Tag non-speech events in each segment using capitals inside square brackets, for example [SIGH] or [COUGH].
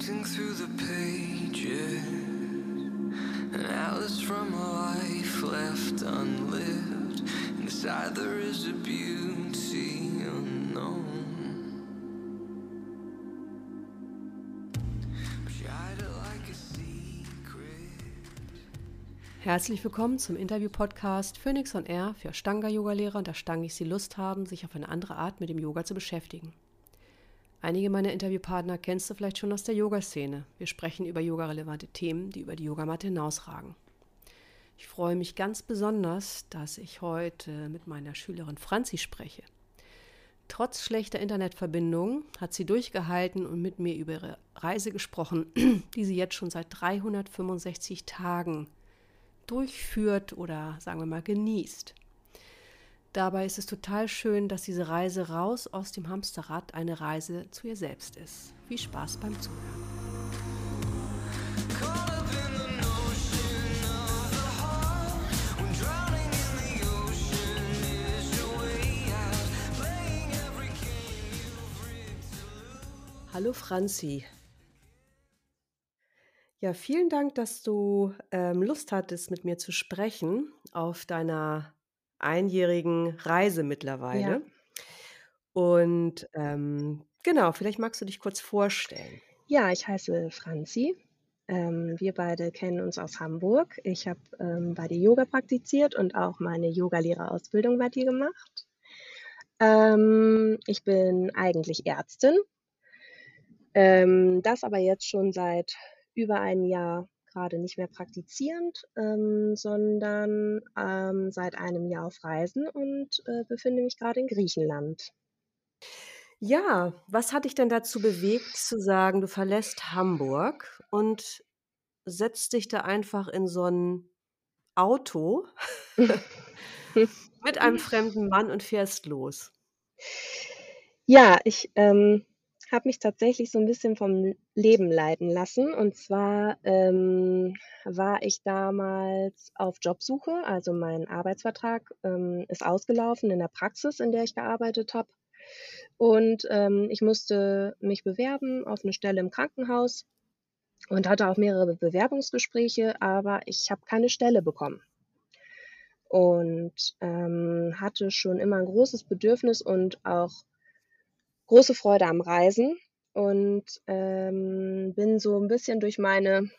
Sifting through the pages, an from a life left unlived. Inside there is a beauty unknown. Herzlich willkommen zum Interview-Podcast Phoenix on Air für Stanga-Yoga-Lehrer und Ashtangis, die Lust haben, sich auf eine andere Art mit dem Yoga zu beschäftigen. Einige meiner Interviewpartner kennst du vielleicht schon aus der Yoga-Szene. Wir sprechen über yogarelevante Themen, die über die Yogamatte hinausragen. Ich freue mich ganz besonders, dass ich heute mit meiner Schülerin Franzi spreche. Trotz schlechter Internetverbindung hat sie durchgehalten und mit mir über ihre Reise gesprochen, [CLEARS THROAT] die sie jetzt schon seit 365 Tagen durchführt oder sagen wir mal genießt. Dabei ist es total schön, dass diese Reise raus aus dem Hamsterrad eine Reise zu ihr selbst ist. Viel Spaß beim Zuhören. Hallo Franzi. Ja, vielen Dank, dass du ähm, Lust hattest, mit mir zu sprechen auf deiner einjährigen Reise mittlerweile. Ja. Und ähm, genau, vielleicht magst du dich kurz vorstellen. Ja, ich heiße Franzi. Ähm, wir beide kennen uns aus Hamburg. Ich habe ähm, bei dir Yoga praktiziert und auch meine Yogalehrerausbildung bei dir gemacht. Ähm, ich bin eigentlich Ärztin, ähm, das aber jetzt schon seit über einem Jahr gerade nicht mehr praktizierend, ähm, sondern ähm, seit einem Jahr auf Reisen und äh, befinde mich gerade in Griechenland. Ja, was hat dich denn dazu bewegt, zu sagen, du verlässt Hamburg und setzt dich da einfach in so ein Auto [LAUGHS] mit einem fremden Mann und fährst los? Ja, ich ähm, habe mich tatsächlich so ein bisschen vom Leben leiten lassen. Und zwar ähm, war ich damals auf Jobsuche. Also mein Arbeitsvertrag ähm, ist ausgelaufen in der Praxis, in der ich gearbeitet habe. Und ähm, ich musste mich bewerben auf eine Stelle im Krankenhaus und hatte auch mehrere Bewerbungsgespräche, aber ich habe keine Stelle bekommen. Und ähm, hatte schon immer ein großes Bedürfnis und auch große Freude am Reisen und ähm, bin so ein bisschen durch meine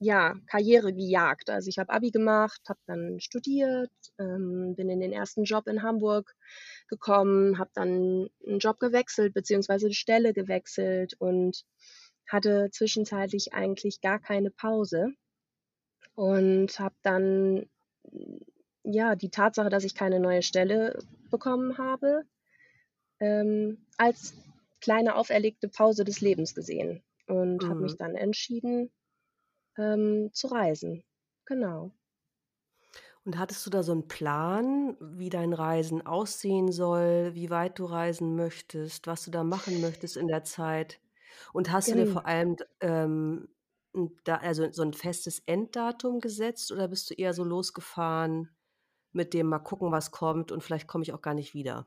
ja, Karriere gejagt. Also ich habe Abi gemacht, habe dann studiert, ähm, bin in den ersten Job in Hamburg gekommen, habe dann einen Job gewechselt, beziehungsweise eine Stelle gewechselt und hatte zwischenzeitlich eigentlich gar keine Pause und habe dann ja die Tatsache, dass ich keine neue Stelle bekommen habe, ähm, als kleine auferlegte Pause des Lebens gesehen und habe mich Mhm. dann entschieden, ähm, zu reisen. Genau. Und hattest du da so einen Plan, wie dein Reisen aussehen soll, wie weit du reisen möchtest, was du da machen möchtest in der Zeit? Und hast du dir Gen vor allem ähm, da also so ein festes Enddatum gesetzt oder bist du eher so losgefahren mit dem: „Mal gucken, was kommt und vielleicht komme ich auch gar nicht wieder?“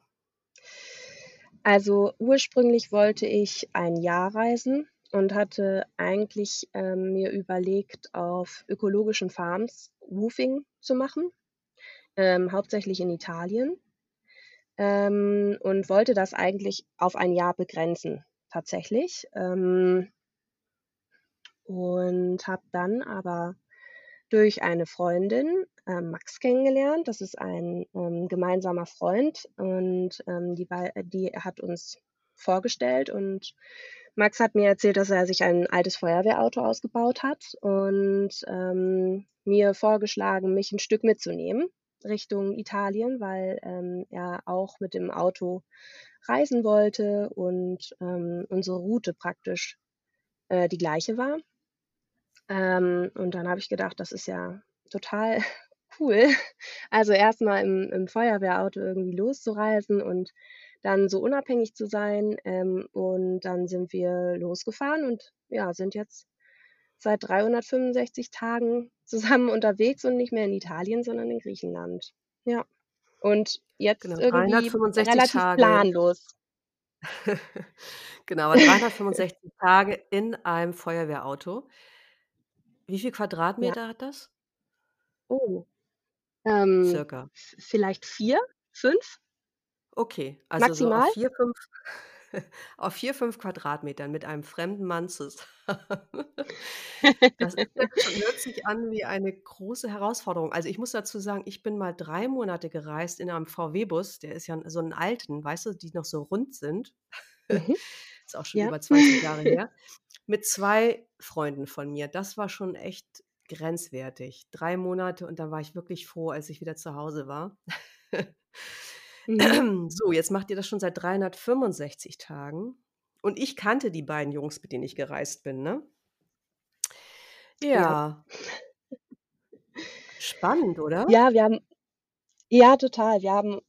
Also ursprünglich wollte ich ein Jahr reisen und hatte eigentlich ähm, mir überlegt, auf ökologischen Farms Woofing zu machen, ähm, hauptsächlich in Italien, ähm, und wollte das eigentlich auf ein Jahr begrenzen, tatsächlich. Ähm, und habe dann aber durch eine Freundin ähm, Max kennengelernt. Das ist ein ähm, gemeinsamer Freund und ähm, die, bei- die hat uns vorgestellt und Max hat mir erzählt, dass er sich ein altes Feuerwehrauto ausgebaut hat und ähm, mir vorgeschlagen, mich ein Stück mitzunehmen Richtung Italien, weil ähm, er auch mit dem Auto reisen wollte und ähm, unsere Route praktisch äh, die gleiche war. Ähm, und dann habe ich gedacht, das ist ja total [LAUGHS] cool. Also erstmal im, im Feuerwehrauto irgendwie loszureisen und dann so unabhängig zu sein. Ähm, und dann sind wir losgefahren und ja, sind jetzt seit 365 Tagen [LAUGHS] zusammen unterwegs und nicht mehr in Italien, sondern in Griechenland. Ja. Und jetzt Genau, irgendwie 365 relativ Tage. planlos. [LAUGHS] Genau, aber 365 Tage in einem Feuerwehrauto. Wie viel Ja. Quadratmeter hat das? Oh. Ähm, Circa. vielleicht 4, 5? Okay, also so auf Maximal? 4, 5 [LAUGHS] auf 4, 5 Quadratmetern mit einem fremden Mann zusammen. [LAUGHS] Das ist ja [LAUGHS] hört sich an wie eine große Herausforderung. Also, ich muss dazu sagen, ich bin mal 3 Monate gereist in einem VW-Bus, der ist ja so 'n alten, weißt du, die noch so rund sind. Mhm. Ist auch schon Ja. über 20 Jahre her, mit 2 Freunden von mir. Das war schon echt grenzwertig. 3 Monate und dann war ich wirklich froh, als ich wieder zu Hause war. Mhm. [CLEARS THROAT] So, jetzt macht ihr das schon seit 365 Tagen und ich kannte die beiden Jungs, mit denen ich gereist bin, ne? Ja. Ja. Spannend, oder? Ja, wir haben ja, total. Wir haben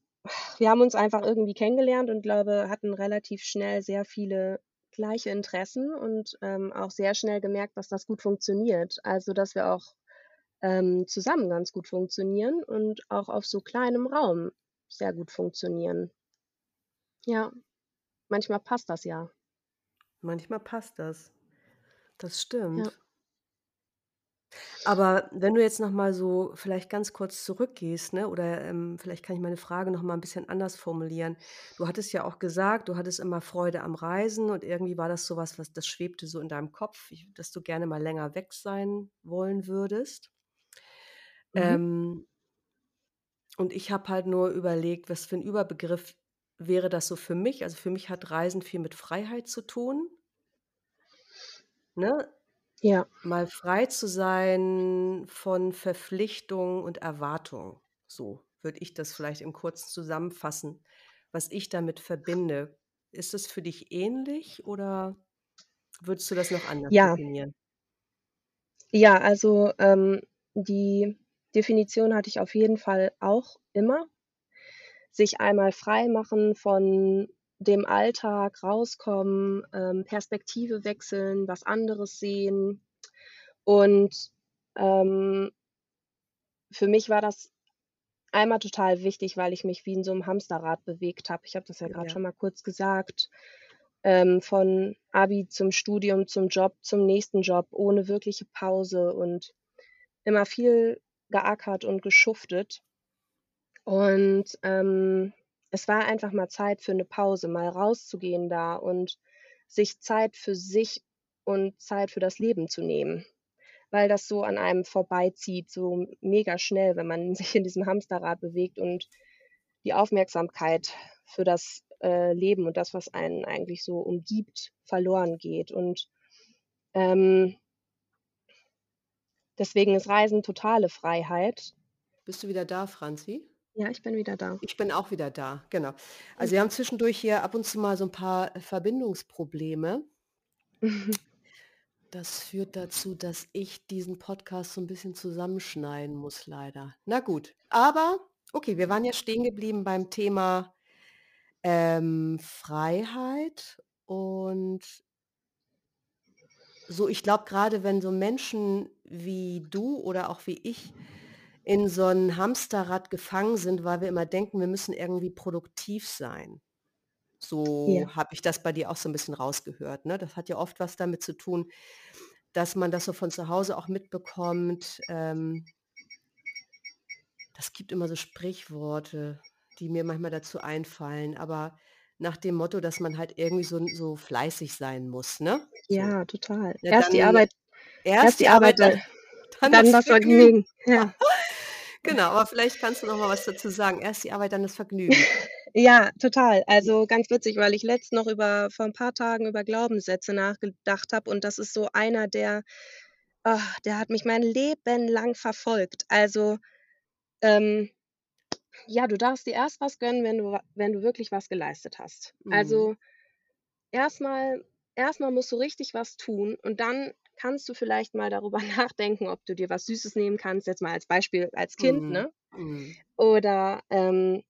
wir haben uns einfach irgendwie kennengelernt und glaube, hatten relativ schnell sehr viele gleiche Interessen und, ähm, auch sehr schnell gemerkt, dass das gut funktioniert. Also, dass wir auch, ähm, zusammen ganz gut funktionieren und auch auf so kleinem Raum sehr gut funktionieren. Ja, manchmal passt das ja. Manchmal passt das. Das Ja. Aber wenn du jetzt noch mal so vielleicht ganz kurz zurückgehst, ne, oder, ähm, vielleicht kann ich meine Frage noch mal 'n bisschen anders formulieren. Du hattest ja auch gesagt, du hattest immer Freude am Reisen und irgendwie war das so was, was das schwebte so in deinem Kopf, ich dass du gerne mal länger weg sein wollen würdest. Mhm. Ähm und ich habe halt nur überlegt, was für 'n Überbegriff wäre das so für mich? Also, für mich hat Reisen viel mit Freiheit zu tun. Ne? Ja. Mal frei zu sein von Verpflichtung und Erwartung. So würde ich das vielleicht im Kurzen zusammenfassen, was ich damit verbinde. Ist das für dich ähnlich oder würdest du das noch anders Ja. definieren? Ja, also, ähm, die Definition hatte ich auf jeden Fall auch immer. Sich einmal freimachen von dem Alltag, rauskommen, ähm, Perspektive wechseln, was anderes sehen. Und, ähm für mich war das einmal total wichtig, weil ich mich wie in so 'nem Hamsterrad bewegt habe. Ich habe das ja grad Ja. schon mal kurz gesagt, ähm, von Abi zum Studium, zum Job, zum nächsten Job, ohne wirkliche Pause und immer viel geackert und geschuftet. Und, ähm, es war einfach mal Zeit für 'ne Pause, mal rauszugehen da und sich Zeit für sich und Zeit für das Leben zu nehmen, weil das so an einem vorbeizieht, so mega schnell, wenn man [LAUGHS] sich in diesem Hamsterrad bewegt und die Aufmerksamkeit für das, äh, Leben und das, was einen eigentlich so umgibt, verloren geht. Und, ähm deswegen ist Reisen totale Freiheit. Bist du wieder da, Franzi? Ja, ich bin wieder da. Ich bin auch wieder da, genau. Also, wir haben zwischendurch hier ab und zu mal so 'n paar, äh, Verbindungsprobleme. [LAUGHS] Das führt dazu, dass ich diesen Podcast so 'n bisschen zusammenschneiden muss leider. Na gut, aber okay, wir waren ja stehen geblieben beim Thema, ähm, Freiheit und so, ich glaube, grade wenn so Menschen wie du oder auch wie ich in so 'n Hamsterrad gefangen sind, weil wir immer denken, wir müssen irgendwie produktiv sein. So Ja. habe ich das bei dir auch so 'n bisschen rausgehört, ne? Das hat ja oft was damit zu tun, dass man das so von zu Hause auch mitbekommt, ähm das gibt immer so Sprichworte, die mir manchmal dazu einfallen, aber nach dem Motto, dass man halt irgendwie so so fleißig sein muss, ne? So. Ja, total. Ja, Erst die dann Arbeit erst erst die die Arbeit, dann dann dann das. Vergnügen. Ja. [LAUGHS] Genau, aber vielleicht kannst du noch mal was dazu sagen. Erst die Arbeit, dann das Vergnügen. [LAUGHS] Ja, total. Also, ganz witzig, weil ich letzt noch über vor 'n paar Tagen über Glaubenssätze nachgedacht habe und das ist so einer, der ah, der hat mich mein Leben lang verfolgt. Also, ähm, ja, du darfst dir erst was gönnen, wenn du wenn du wirklich was geleistet hast. Mhm. Also, erst mal erst mal musst du richtig was tun und dann kannst du vielleicht mal darüber [LAUGHS] nachdenken, ob du dir was Süßes nehmen kannst, jetzt mal als Beispiel als Kind, Mhm. ne? Mhm. Oder, ähm,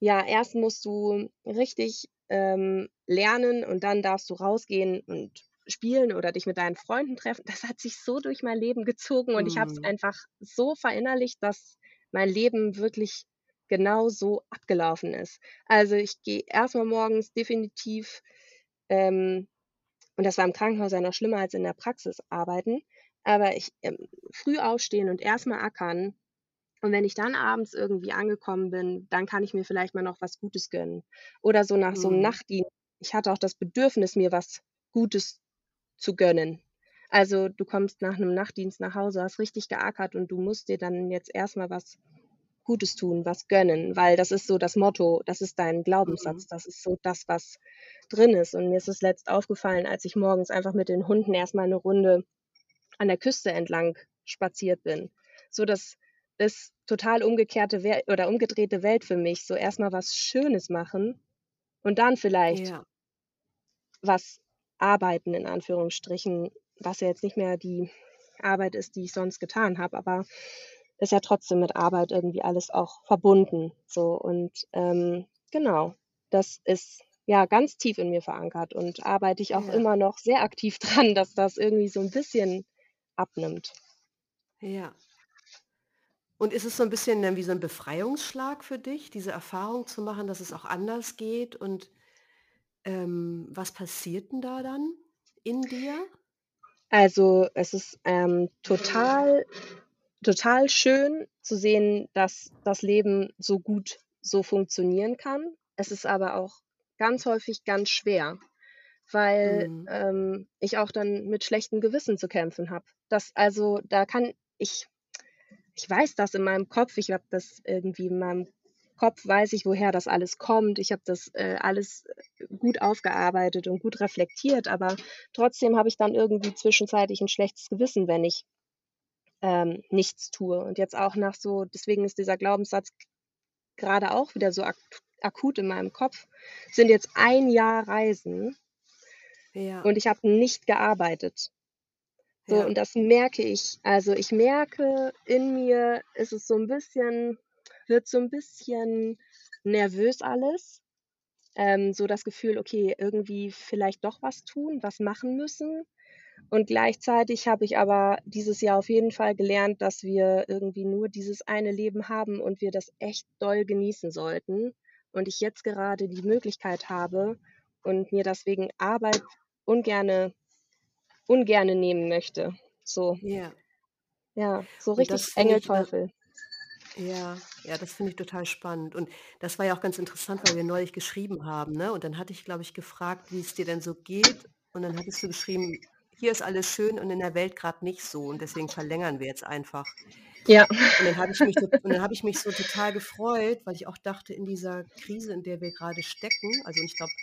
ja, erst musst du richtig, ähm, lernen und dann darfst du rausgehen und spielen oder dich mit deinen Freunden treffen. Das hat sich so durch mein Leben gezogen und ich habe es Mhm. einfach so verinnerlicht, dass mein Leben wirklich genau so abgelaufen ist. Also, ich gehe erst mal morgens definitiv, ähm und das war im Krankenhaus ja noch schlimmer als in der Praxis arbeiten, aber ich ähm, früh aufstehen und erst mal ackern und wenn ich dann abends irgendwie angekommen bin, dann kann ich mir vielleicht mal noch was Gutes gönnen. Oder so nach so 'nem Mhm. Nachtdienst. Ich hatte auch das Bedürfnis, mir was Gutes zu gönnen. Also, du kommst nach 'nem Nachtdienst nach Hause, hast richtig geackert und du musst dir dann jetzt erst mal was Gutes tun, was gönnen, weil das ist so das Motto, das ist dein Mhm. Glaubenssatz, das ist so das, was drin ist. Und mir ist es letzt aufgefallen, als ich morgens einfach mit den Hunden erst mal 'ne Runde an der Küste entlang spaziert bin. So, das ist total umgekehrte Wel oder umgedrehte Welt für mich. So erst mal was Schönes machen und dann vielleicht Ja. was arbeiten in Anführungsstrichen, was ja jetzt nicht mehr die Arbeit ist, die ich sonst getan habe, aber ist ja trotzdem mit Arbeit irgendwie alles auch verbunden, so. Und, ähm, genau, das ist, ja, ganz tief in mir verankert und arbeite ich auch Ja. immer noch sehr aktiv [LAUGHS] dran, dass das irgendwie so 'n bisschen abnimmt. Ja. Und ist es so 'n bisschen wie so 'n Befreiungsschlag für dich, diese Erfahrung zu machen, dass es auch anders geht und, ähm, was passiert 'n da dann in dir? Also, es ist, ähm, total total schön zu sehen, dass das Leben so gut so funktionieren kann. Es ist aber auch ganz häufig ganz schwer, weil, Mhm. ähm, ich auch dann mit schlechtem Gewissen zu kämpfen habe. Das also, da kann ich ich weiß das in meinem Kopf, ich habe das irgendwie in meinem Kopf weiß ich, woher das alles kommt. Ich habe das, äh, alles, äh, gut aufgearbeitet und gut reflektiert, aber trotzdem habe ich dann irgendwie zwischenzeitlich 'n schlechtes Gewissen, wenn ich, ähm, nichts tue. Und jetzt auch nach so deswegen ist dieser Glaubenssatz grade auch wieder so ak akut in meinem Kopf, sind jetzt 1 Jahr Reisen Ja. und ich habe nicht gearbeitet. So, Ja. und das merke ich. Also, ich merke, in mir ist es so 'n bisschen wird so 'n bisschen nervös alles. Ähm, so das Gefühl, okay, irgendwie vielleicht doch was tun, was machen müssen. Und gleichzeitig habe ich aber dieses Jahr auf jeden Fall gelernt, dass wir irgendwie nur dieses eine Leben haben und wir das echt doll genießen sollten. Und ich jetzt gerade die Möglichkeit habe und mir deswegen Arbeit ungerne ungerne nehmen möchte. So. Ja. Ja, so richtig finde Engel, ich da Teufel. ja, ja, das finde ich total spannend. Und das war ja auch ganz interessant, weil wir neulich geschrieben haben, ne? Und dann hatte ich, glaube ich, gefragt, wie's dir denn so geht. Und dann hattest du geschrieben: „Hier ist alles schön und in der Welt grad nicht so und deswegen verlängern wir jetzt einfach.“ Ja. Und dann habe ich mich so und dann habe ich mich so total gefreut, weil ich auch dachte, in dieser Krise, in der wir grade stecken also, ich glaube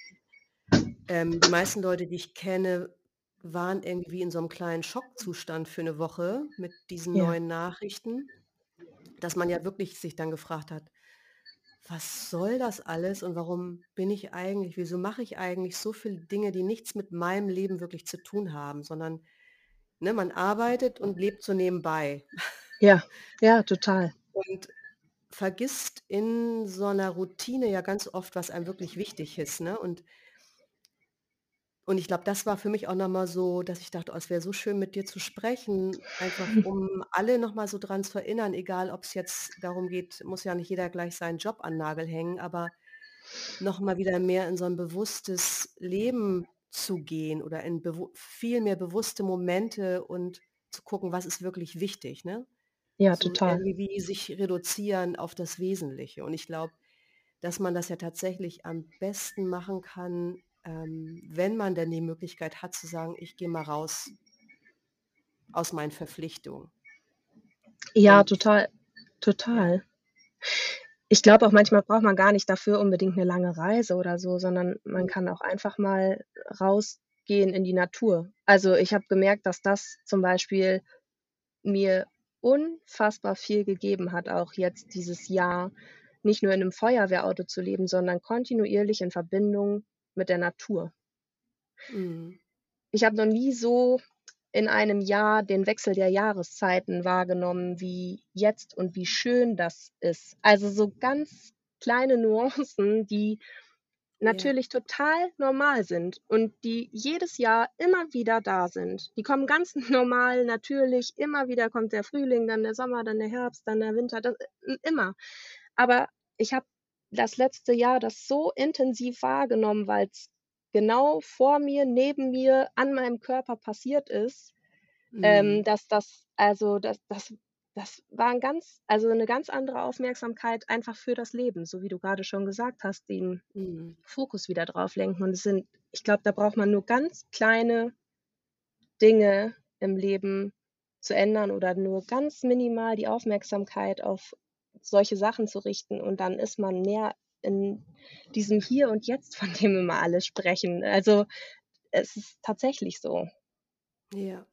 ähm, die meisten Leute, die ich kenne, waren irgendwie in so 'nem kleinen Schockzustand für 'ne Woche mit diesen Ja. neuen Nachrichten, dass man ja wirklich sich dann gefragt hat: „Was soll das alles und warum bin ich eigentlich wieso mache ich eigentlich so viele Dinge, die nichts mit meinem Leben wirklich zu tun haben?“ Sondern, ne, man arbeitet und lebt so nebenbei. Ja, ja, total. [LAUGHS] Und vergisst in so 'ner Routine ja ganz oft, was einem wirklich wichtig ist, ne? Und und ich glaube, das war für mich auch noch mal so, dass ich dachte: „Oh, es wäre so schön, mit dir zu sprechen, einfach [LAUGHS] um alle noch mal so dran zu erinnern, egal ob's jetzt darum geht muss ja nicht jeder gleich seinen Job an Nagel hängen, aber noch mal wieder mehr in so 'n bewusstes Leben zu gehen oder in viel mehr bewusste Momente und zu gucken, was ist wirklich wichtig, ne? Ja, So total. irgendwie wie sich reduzieren auf das Wesentliche. Und ich glaube, dass man das ja tatsächlich am besten machen kann, ähm, wenn man denn die Möglichkeit hat zu sagen: „Ich gehe mal raus aus meinen Verpflichtungen.“ Ja, Und total, total. Ich glaube auch, manchmal braucht man gar nicht dafür unbedingt 'ne lange Reise oder so, sondern man Mhm. kann auch einfach mal rausgehen in die Natur. Also, ich habe gemerkt, dass das zum Beispiel mir unfassbar viel gegeben hat, auch jetzt dieses Jahr, nicht nur in 'nem Feuerwehrauto zu leben, sondern kontinuierlich in Verbindung mit der Natur. Mhm. Ich habe noch nie so in einem Jahr den Wechsel der Jahreszeiten wahrgenommen wie jetzt und wie schön das ist. Also, so ganz kleine Nuancen, die Ja. natürlich total normal sind und die jedes Jahr immer wieder da sind. Die kommen ganz [LAUGHS] normal, natürlich, immer wieder kommt der Frühling, dann der Sommer, dann der Herbst, dann der Winter, das i immer. Aber ich habe das letzte Jahr das so intensiv wahrgenommen, weil es genau vor mir, neben mir, an meinem Körper passiert ist, ähm, Mhm. dass das also, das das das war 'n ganz also, 'ne ganz andere Aufmerksamkeit einfach für das Leben, so wie du grade schon gesagt hast, den Mhm. Fokus wieder drauf lenken. Und es sind ich glaube, da braucht man nur ganz kleine Dinge im Leben zu ändern oder nur ganz minimal die Aufmerksamkeit auf solche Sachen zu richten und dann ist man mehr in diesem Hier und Jetzt, von dem immer alle sprechen. Also, es ist tatsächlich so. Ja.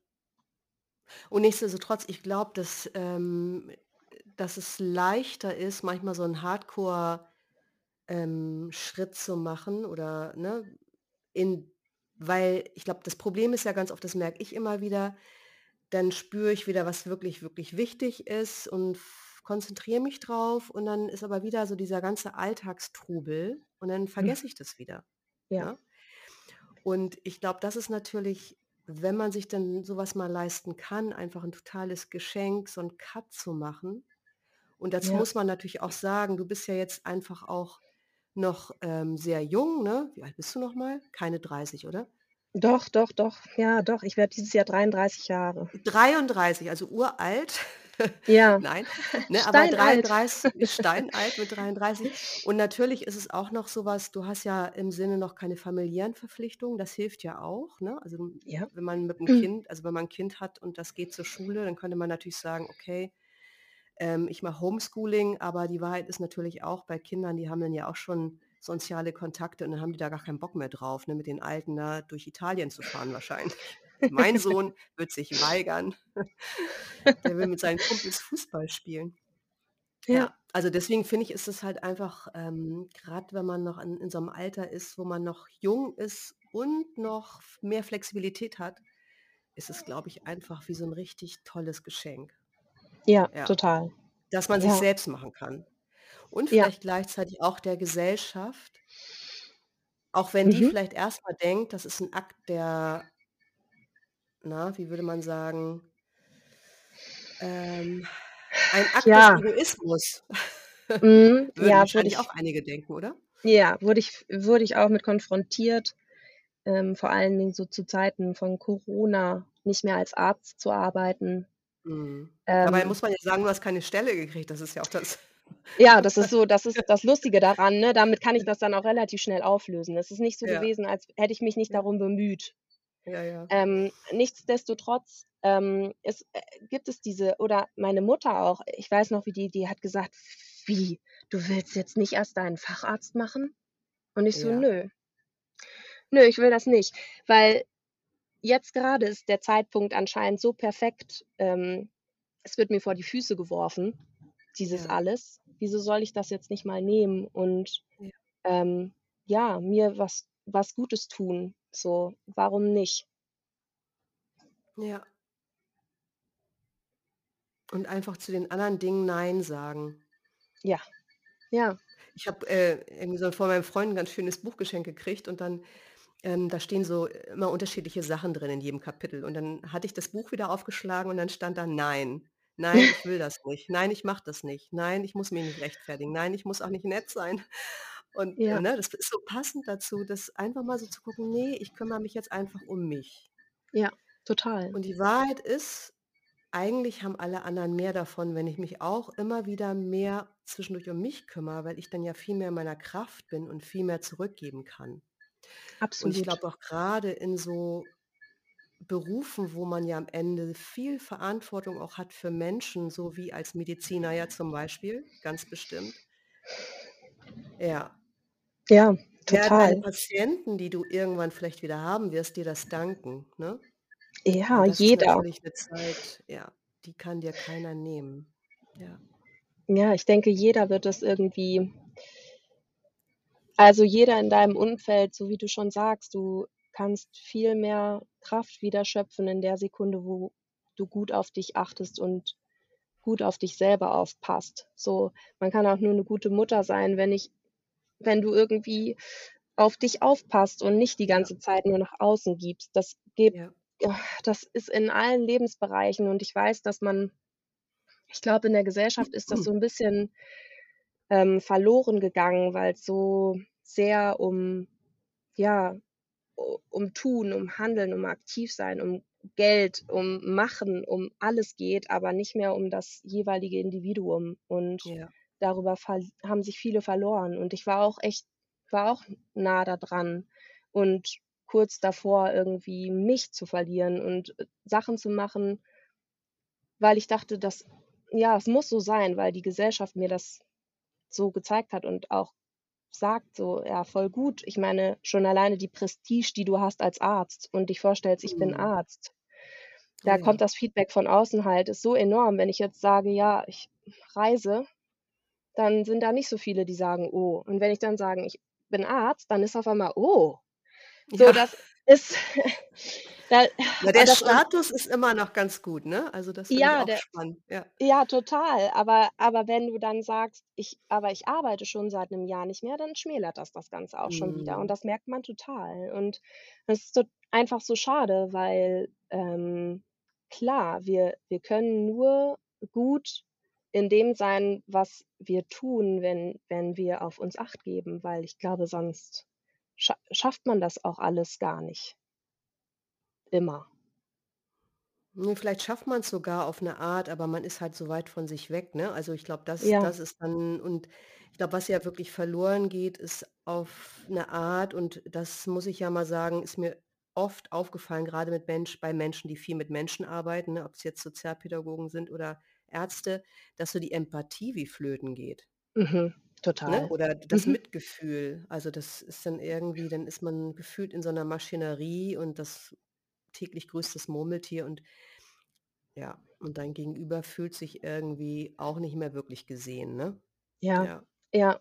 Und nichtsdestotrotz, ich glaube, dass, ähm dass es leichter ist, manchmal so 'n Hardcore, ähm, zu machen oder, ne, in weil ich glaube, das Problem ist ja ganz oft, das merke ich immer wieder, dann spüre ich wieder, was wirklich, wirklich wichtig ist und konzentriere mich drauf und dann ist aber wieder so dieser ganze Alltagstrubel und dann Mhm. vergesse ich das wieder, Ja. ne? Und ich glaube, das ist natürlich, wenn man sich dann so was mal leisten kann, einfach 'n totales Geschenk, so 'n Cut zu machen. Und dazu Ja. muss man natürlich auch sagen, du bist ja jetzt einfach auch noch, ähm, sehr jung, ne? Wie alt bist du noch mal? Keine 30, oder? Doch, doch, doch. Ja, doch, ich werde dieses Jahr 33 Jahre. 33, also uralt. Ja, [LAUGHS] Nein, ne, aber steinalt. 33 [LAUGHS] steinalt mit 33. Und natürlich ist es auch noch so was, du hast ja im Sinne noch keine familiären Verpflichtungen, das hilft ja auch, ne? Also, hm, Ja. wenn man mit 'm Kind also, wenn man 'n Kind hat und das geht zur Schule, dann könnte man natürlich sagen: „Okay, ähm, ich mache Homeschooling“, aber die Wahrheit ist natürlich auch bei Kindern, die haben dann ja auch schon soziale Kontakte und dann haben die da gar keinen Bock mehr drauf, ne, mit den Alten da durch Italien zu fahren wahrscheinlich. Mein [LAUGHS] Sohn wird sich weigern. Der will mit seinen Kumpels Fußball spielen. Ja. Ja, also, deswegen finde ich, ist es halt einfach, ähm, grad wenn man noch in in so 'nem Alter ist, wo man noch jung ist und noch mehr Flexibilität hat, ist es, glaube ich, einfach wie so 'n richtig tolles Geschenk. Ja, Ja. total. Dass man sich Ja. selbst machen kann. Und vielleicht gleichzeitig auch der Gesellschaft auch wenn die Mhm. vielleicht erst mal denkt, das ist 'n Akt der na, wie würde man sagen ähm, ein Akt des Ja. Egoismus, [LAUGHS] Mhm. würden Ja, wahrscheinlich auch ich einige denken, oder? Ja, wurde ich wurde ich auch mit konfrontiert, ähm, vor allen Dingen so zu Zeiten von Corona, nicht mehr als Arzt zu arbeiten. Mhm. Dabei Ähm muss man ja sagen, du hast keine Stelle gekriegt, das ist ja auch das [LAUGHS] Ja, das ist so das ist das Lustige daran, ne? Damit kann ich [LAUGHS] das dann auch relativ schnell auflösen. Es ist nicht so Ja. gewesen, als hätte ich mich nicht darum bemüht. Ja, ja. Ähm, nichtsdestotrotz, ähm, es äh, gibt es diese oder meine Mutter auch, ich weiß noch, wie die die hat gesagt: „Wie, du willst jetzt nicht erst deinen Facharzt machen?“ Und ich so: Ja. „Nö.“ „Nö, ich will das nicht.“ Weil jetzt grade ist der Zeitpunkt anscheinend so perfekt, ähm, es wird mir vor die Füße geworfen, dieses Ja. alles. Wieso soll ich das jetzt nicht mal nehmen und, Ja. ähm, ja, mir was was Gutes tun, so, warum nicht? Ja. Und einfach zu den anderen Dingen nein sagen. Ja. Ja. Ich habe, äh, irgendwie so von meinem Freund 'n ganz schönes Buch geschenkt gekriegt und dann ähm, da stehen so immer unterschiedliche Sachen drin in jedem Kapitel. Und dann hatte ich das Buch wieder aufgeschlagen und dann stand da: „Nein. Nein, ich will das nicht. Nein, ich mache das nicht. Nein, ich muss mich nicht rechtfertigen. Nein, ich muss auch nicht nett sein.“ Und, äh, Ja. ne, das ist so passend dazu, das einfach mal so zu gucken: „Ne, ich kümmere mich jetzt einfach um mich.“ Ja, total. Und die Wahrheit ist, eigentlich haben alle anderen mehr davon, wenn ich mich auch immer wieder mehr zwischendurch um mich kümmere, weil ich dann ja viel mehr in meiner Kraft bin und viel mehr zurückgeben kann. Und ich Absolut. glaube auch grade in so Berufen, wo man ja am Ende viel Verantwortung auch hat für Menschen, so wie als Mediziner ja zum Beispiel, ganz bestimmt. Ja. Ja, Werden deine total. Patienten, die du irgendwann vielleicht wieder haben wirst, dir das danken, ne? Ja, Und das ist jeder. natürlich 'ne Zeit, ja, die kann dir keiner nehmen. Ja. Ja, ich denke, jeder wird das irgendwie also, jeder in deinem Umfeld, so wie du schon sagst, du kannst viel mehr Kraft wieder schöpfen in der Sekunde, wo du gut auf dich achtest und gut auf dich selber aufpasst. So, man kann auch nur 'ne gute Mutter sein, wenn ich wenn du irgendwie auf dich aufpasst und nicht die ganze Zeit nur nach außen gibst. Das geht Ja. das ist in allen Lebensbereichen und ich weiß, dass man ich glaube, in der Gesellschaft ist das so 'n bisschen ähm, verloren gegangen, weil's so sehr um ja, um Tun, um Handeln, um Aktivsein, um Geld, um Machen, um alles geht, aber nicht mehr um das jeweilige Individuum. Und Ja. Darüber haben sich viele verloren. Und ich war auch echt war auch nah da dran und kurz davor, irgendwie mich zu verlieren und, äh, Sachen zu machen weil ich dachte, das ja, es muss so sein, weil die Gesellschaft mir das so gezeigt hat und auch sagt so: „Ja, voll gut.“ Ich meine, schon alleine die Prestige, die du hast als Arzt und dich vorstellst: „Ich bin Mhm. Arzt.“ Oh Da ja. kommt das Feedback von außen halt ist so enorm. Wenn ich jetzt sage: „Ja, ich reise“, dann sind da nicht so viele, die sagen: „Oh.“ Und wenn ich dann sage: „Ich bin Arzt“, dann ist auf einmal: „Oh.“ So, Ja. das ist [LAUGHS] da Ja, der das und Status ist immer noch ganz gut, ne? Also, das ich Ja, auch der spannend, ja. ja, total. Aber aber wenn du dann sagst: „Ich aber ich arbeite schon seit 'nem Jahr nicht mehr“, dann schmälert das das Ganze auch schon wieder und Mhm. das merkt man total. Und das ist so einfach so schade, weil, ähm, klar, wir wir können nur gut in dem sein, was wir tun, wenn wenn wir auf uns Acht geben, weil ich glaube, sonst scha schafft man das auch alles gar nicht. Immer. Vielleicht schafft man's sogar auf 'ne Art, aber man ist halt so weit von sich weg, ne? Also, ich glaube, das Ja. das ist dann und ich glaube, was ja wirklich verloren geht, ist auf 'ne Art und das muss ich ja mal sagen, ist mir oft aufgefallen, grade mit Mensch bei Menschen, die viel mit Menschen arbeiten, ne, ob's jetzt Sozialpädagogen sind oder Ärzte, dass so die Empathie wie flöten geht. Mhm, Ne? total. Oder das Mhm. Mitgefühl. Also, das ist dann irgendwie dann ist man gefühlt in so 'ner Maschinerie und das täglich grüßt das Murmeltier und ja, und dein Gegenüber fühlt sich irgendwie auch nicht mehr wirklich gesehen, ne? Ja, Ja. ja.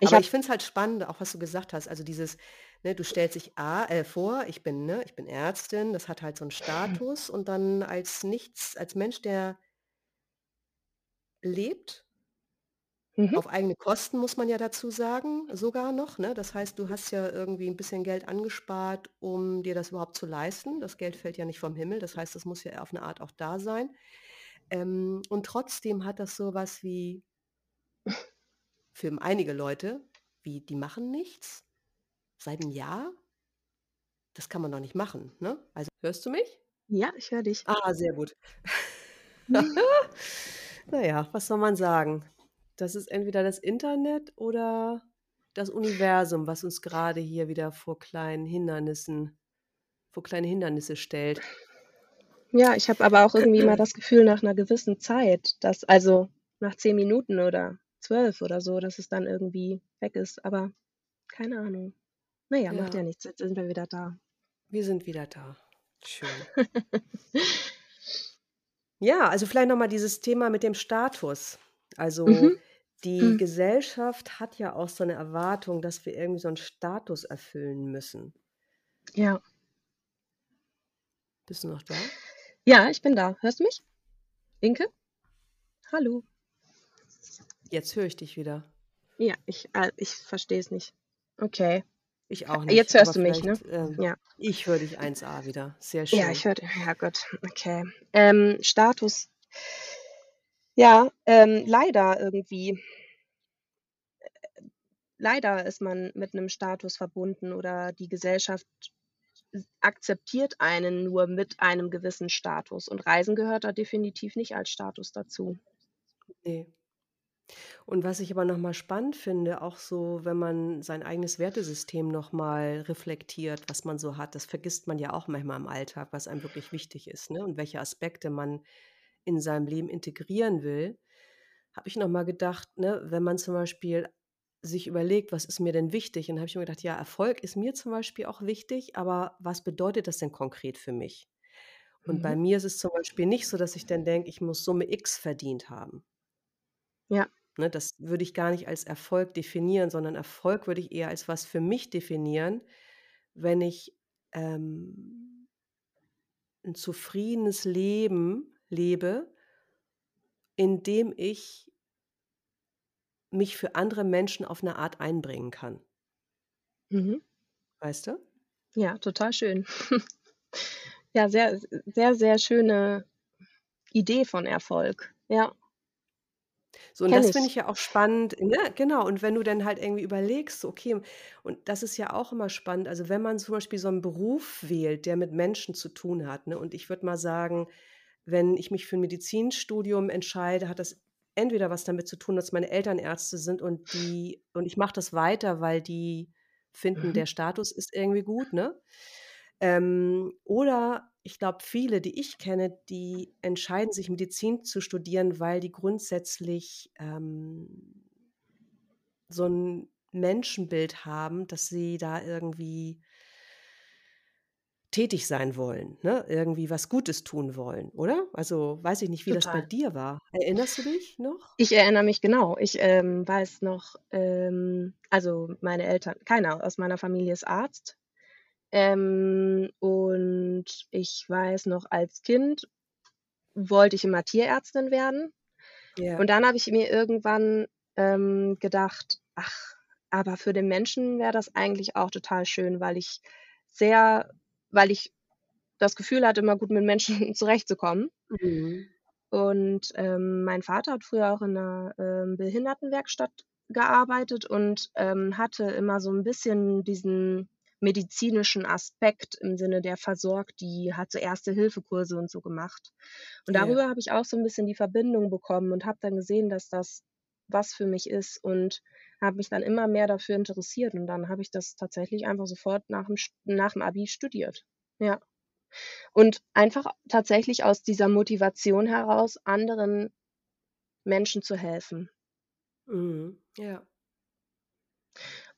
Ich Aber ich finde es halt spannend, auch was du gesagt hast, also dieses, ne, du stellst dich a äh, vor, ich bin ne, ich bin Ärztin, das hat halt so 'n Status und dann als nichts als Mensch, der lebt Mhm. auf eigene Kosten, muss man ja dazu sagen, sogar noch, ne? Das heißt, du hast ja irgendwie 'n bisschen Geld angespart, um dir das überhaupt zu leisten. Das Geld fällt ja nicht vom Himmel. Das heißt, das muss ja auf 'ne Art auch da sein. Ähm, und trotzdem hat das so was wie für einige Leute, wie die machen nichts seit 'n Jahr? Das kann man doch nicht machen, ne? Also hörst du mich? Ja, ich höre dich. Ah, sehr gut. [LAUGHS] [LAUGHS] Na ja, was soll man sagen? Das ist entweder das Internet oder das Universum, was uns grade hier wieder vor kleinen Hindernissen vor kleine Hindernisse stellt. Ja, ich habe aber auch irgendwie [CLEARS THROAT] immer das Gefühl nach 'ner gewissen Zeit, dass also, nach 10 Minuten oder 12 oder so, dass es dann irgendwie weg ist, aber keine Ahnung. Na ja, macht Ja. nichts, jetzt sind wir wieder da. Wir sind wieder da. Schön. [LAUGHS] Ja, also vielleicht noch mal dieses Thema mit dem Status. Also, Mhm. die Mhm. Gesellschaft hat ja auch so 'ne Erwartung, dass wir irgendwie so 'n Status erfüllen müssen. Ja. Bist du noch da? Ja, ich bin da. Hörst du mich? Inke? Hallo? Jetzt höre ich dich wieder. Ja, ich äh, ich verstehe es nicht. Okay. Ich auch Jetzt nicht, aber hörst du mich, ne? ähm Ja. ich höre dich 1A wieder. Sehr Ja, ich schön. höre d ja Gott, okay. Ähm, Status ja, ähm, leider irgendwie äh, leider ist man mit 'nem Status verbunden oder die Gesellschaft akzeptiert einen nur mit einem gewissen Status und Reisen gehört da definitiv nicht als Status dazu. Ne. Und was ich aber noch mal spannend finde, auch so, wenn man sein eigenes Wertesystem noch mal reflektiert, was man so hat, das vergisst man ja auch manchmal im Alltag, was einem wirklich wichtig ist, ne, und welche Aspekte man in seinem Leben integrieren will. Habe ich noch mal gedacht, ne, wenn man zum Beispiel sich überlegt: „Was ist mir denn wichtig?“ Und dann habe ich mir gedacht: „Ja, Erfolg ist mir zum Beispiel auch wichtig, aber was bedeutet das denn konkret für mich?“ Und bei Mhm. mir ist es zum Beispiel nicht so, dass ich dann denke, ich muss Summe X verdient haben. Ja. Ne, das würde ich gar nicht als Erfolg definieren, sondern Erfolg würde ich eher als was für mich definieren, wenn ich, ähm 'n zufriedenes Leben lebe in dem ich mich für andere Menschen auf 'ne Art einbringen kann. Mhm. Weißt du? Ja, total schön. [LAUGHS] Ja, sehr sehr, sehr schöne Idee von Erfolg, ja. So, und Kenne das finde ich. ich ja auch spannend, ne? Genau, und wenn du dann halt irgendwie überlegst, okay und das ist ja auch immer spannend, also, wenn man zum Beispiel so 'n Beruf wählt, der mit Menschen zu tun hat, ne? Und ich würde mal sagen, wenn ich mich für 'n Medizinstudium entscheide, hat das entweder was damit zu tun, dass meine Eltern Ärzte sind und die und ich mache das weiter, weil die finden, Mhm. der Status ist irgendwie gut, ne? Ähm, oder ich glaube, viele, die ich kenne, die entscheiden sich, Medizin zu studieren, weil die grundsätzlich, ähm so 'n Menschenbild haben, dass sie da irgendwie tätig sein wollen, ne? Irgendwie was Gutes tun wollen, oder? Also, weiß ich nicht, wie das bei Total. dir war. Erinnerst du dich noch? Ich erinnere mich genau. Ich, ähm, weiß noch, ähm also, meine Eltern keiner aus meiner Familie ist Arzt. Ähm, und ich weiß noch, als Kind wollte ich immer Tierärztin werden. Ja. Und dann habe ich mir irgendwann, ähm, gedacht: „Ach, aber für den Menschen wäre das eigentlich auch total schön“, weil ich sehr weil ich das Gefühl hatte, immer gut mit Menschen [LAUGHS] zurechtzukommen. Mhm. Und, ähm, mein Vater hat früher auch in 'ner, ähm, Behindertenwerkstatt gearbeitet und, ähm, hatte immer so 'n bisschen diesen medizinischen Aspekt im Sinne, der versorgt die, hat so Erste-Hilfe-Kurse und so gemacht. Und Ja. darüber habe ich auch so 'n bisschen die Verbindung bekommen und habe dann gesehen, dass das was für mich ist und habe mich dann immer mehr dafür interessiert. Und dann habe ich das tatsächlich einfach sofort nach'm St nach'm Abi studiert. Ja. Und einfach tatsächlich aus dieser Motivation heraus, anderen Menschen zu helfen. Mhm, ja.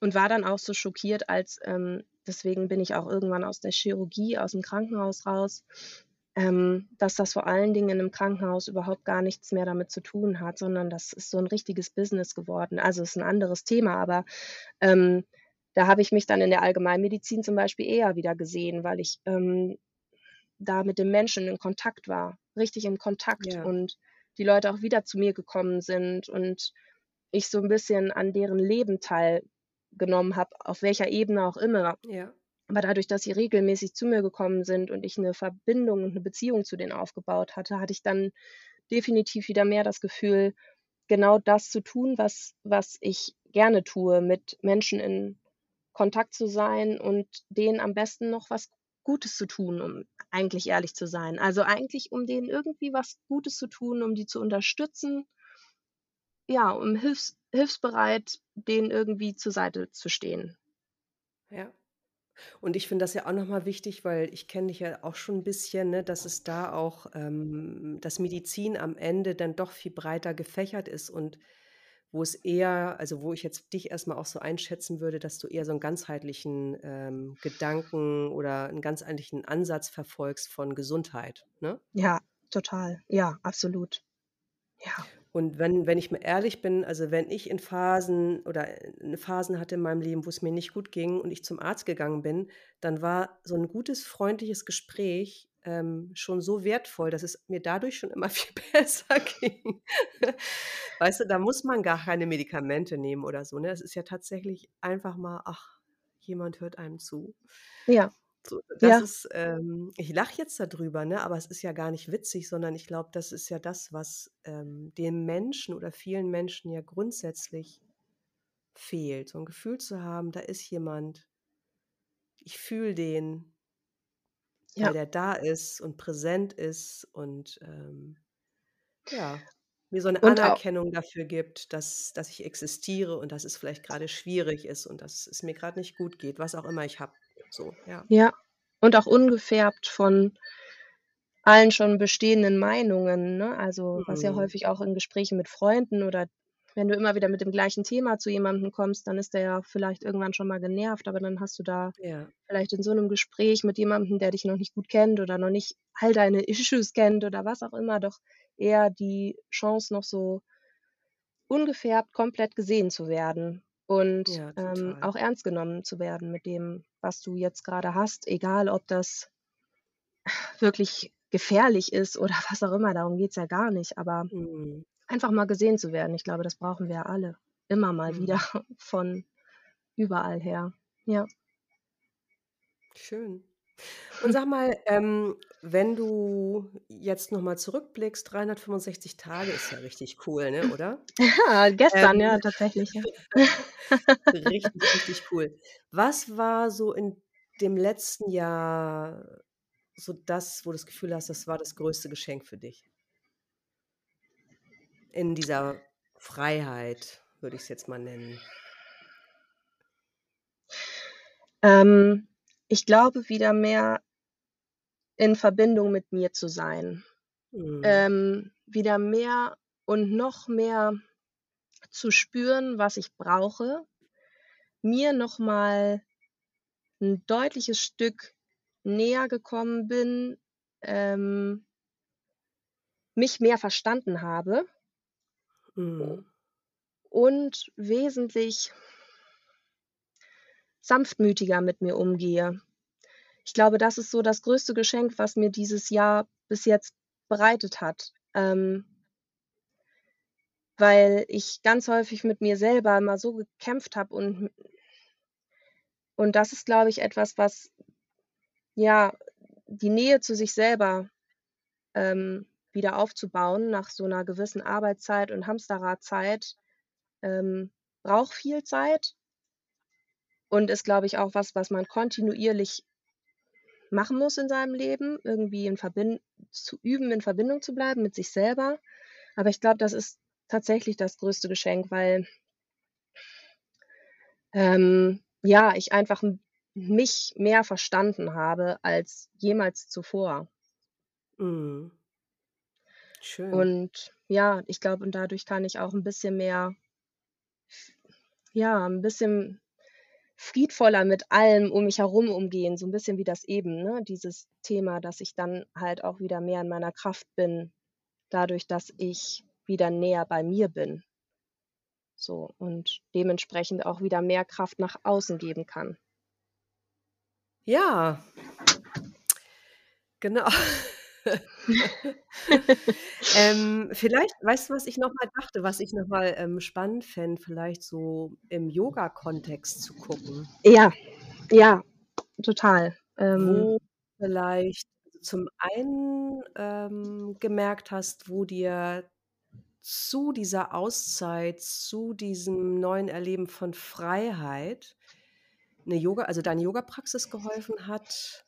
Und war dann auch so schockiert, als ähm, deswegen bin ich auch irgendwann aus der Chirurgie, aus'm Krankenhaus raus, ähm, dass das vor allen Dingen in 'nem Krankenhaus überhaupt gar nichts mehr damit zu tun hat, sondern das ist so 'n richtiges Business geworden. Also, ist 'n anderes Thema, aber, ähm, da habe ich mich dann in der Allgemeinmedizin zum Beispiel eher wieder gesehen, weil ich, ähm, da mit den Menschen in Kontakt war, richtig in Kontakt Ja. und die Leute auch wieder zu mir gekommen sind und ich so 'n bisschen an deren Leben teilgenommen habe, auf welcher Ebene auch immer. Ja. Aber dadurch, dass sie regelmäßig zu mir gekommen sind und ich 'ne Verbindung und 'ne Beziehung zu denen aufgebaut hatte, hatte ich dann definitiv wieder mehr das Gefühl, genau das zu tun, was was ich gerne tue, mit Menschen in Kontakt zu sein und denen am besten noch was Gutes zu tun, um eigentlich ehrlich zu sein. Also, eigentlich, um denen irgendwie was Gutes zu tun, um die zu unterstützen ja, um hilfs hilfsbereit denen irgendwie zur Seite zu stehen. Ja. Und ich finde das ja auch noch mal wichtig, weil ich kenne dich ja auch schon 'n bisschen, ne, dass es da auch ähm, dass Medizin am Ende dann doch viel breiter gefächert ist und wo es eher also, wo ich jetzt dich erst mal auch so einschätzen würde, dass du eher so 'n ganzheitlichen, ähm, Gedanken oder 'n ganzheitlichen Ansatz verfolgst von Gesundheit, ne? Ja, total. Ja, absolut. Ja. Und wenn wenn ich mal ehrlich bin, also, wenn ich in Phasen oder, äh, Phasen hatte in meinem Leben, wo's mir nicht gut ging und ich zum Arzt gegangen bin, dann war so 'n gutes, freundliches Gespräch, ähm, schon so wertvoll, dass es mir dadurch schon immer [LAUGHS] viel besser ging. Weißt du, da muss man gar keine Medikamente nehmen oder so, ne? Es ist ja tatsächlich einfach mal ach, jemand hört einem zu. Ja. So, das Ja. ist ähm, ich lache jetzt da drüber, ne, aber es ist ja gar nicht witzig, sondern ich glaube, das ist ja das, was, ähm, dem Menschen oder vielen Menschen ja grundsätzlich fehlt, so 'n Gefühl zu haben, da ist jemand ich fühle den weil Ja. der da ist und präsent ist und, ähm, ja, mir so 'ne Und au Anerkennung dafür gibt, dass dass ich existiere und dass es vielleicht grade schwierig ist und dass es mir grad nicht gut geht, was auch immer ich habe, so, ja. Ja, und auch ungefärbt von allen schon bestehenden Meinungen, ne? Also, was ja Mhm. häufig auch in Gesprächen mit Freunden oder wenn du immer wieder mit dem gleichen Thema zu jemandem kommst, dann ist der ja vielleicht irgendwann schon mal genervt, aber dann hast du da Ja. vielleicht in so 'nem Gespräch mit jemandem, der dich noch nicht gut kennt oder noch nicht all deine Issues kennt oder was auch immer, doch eher die Chance, noch so ungefärbt komplett gesehen zu werden und, Ja, ähm, auch ernst genommen zu werden mit dem, was du jetzt grade hast, egal ob das wirklich gefährlich ist oder [LAUGHS] was auch immer, darum geht's ja gar nicht, aber Mhm. einfach mal gesehen zu werden. Ich glaube, das brauchen wir alle immer mal wieder Mhm. [LAUGHS] von überall her. Ja. Schön. Und sag mal, ähm, wenn du jetzt noch mal zurückblickst, 365 Tage ist ja richtig cool, ne, oder? [LAUGHS] Ja, gestern, Ähm, ja, tatsächlich, ja. [LAUGHS] richtig, richtig [LAUGHS] cool. Was war so in dem letzten Jahr so das, wo du das Gefühl hast, das war das größte Geschenk für dich? In dieser Freiheit, würde ich's jetzt mal nennen. Ähm, ich glaube, wieder mehr in Verbindung mit mir zu sein. Mhm. Ähm, wieder mehr und noch mehr zu spüren, was ich brauche, mir noch mal 'n deutliches Stück näher gekommen bin, ähm mich mehr verstanden habe Mhm. und wesentlich sanftmütiger mit mir umgehe. Ich glaube, das ist so das größte Geschenk, was mir dieses Jahr bis jetzt bereitet hat, ähm weil ich ganz häufig mit mir selber immer so gekämpft habe und und das ist, glaube ich, etwas, was ja, die Nähe zu sich selber, ähm, wieder aufzubauen nach so 'ner gewissen Arbeitszeit und Hamsterradzeit, ähm, braucht viel Zeit und ist, glaube ich, auch was, was man kontinuierlich machen muss in seinem Leben, irgendwie in Verbin zu üben, in Verbindung zu bleiben mit sich selber. Aber ich glaube, das ist tatsächlich das größte Geschenk, weil ähm, ja, ich einfach mich mehr verstanden habe als jemals zuvor. Mhm. Schön. Und ja, ich glaube, und dadurch kann ich auch 'n bisschen mehr ja, 'n bisschen friedvoller mit allem um mich herum umgehen, so 'n bisschen wie das eben, ne, dieses Thema, dass ich dann halt auch wieder mehr in meiner Kraft bin, dadurch, dass ich wieder näher bei mir bin. So, und dementsprechend auch wieder mehr Kraft nach außen geben kann. Ja. Genau. [LAUGHS] [LAUGHS] Ähm, vielleicht weißt du, was ich noch mal dachte, was ich noch mal, ähm, spannend fände, vielleicht so im Yoga-Kontext zu gucken? Ja, ja, total. Ähm Wo vielleicht zum einen, ähm, gemerkt hast, wo dir zu dieser Auszeit, zu diesem neuen Erleben von Freiheit 'ne Yoga also, deine Yogapraxis geholfen hat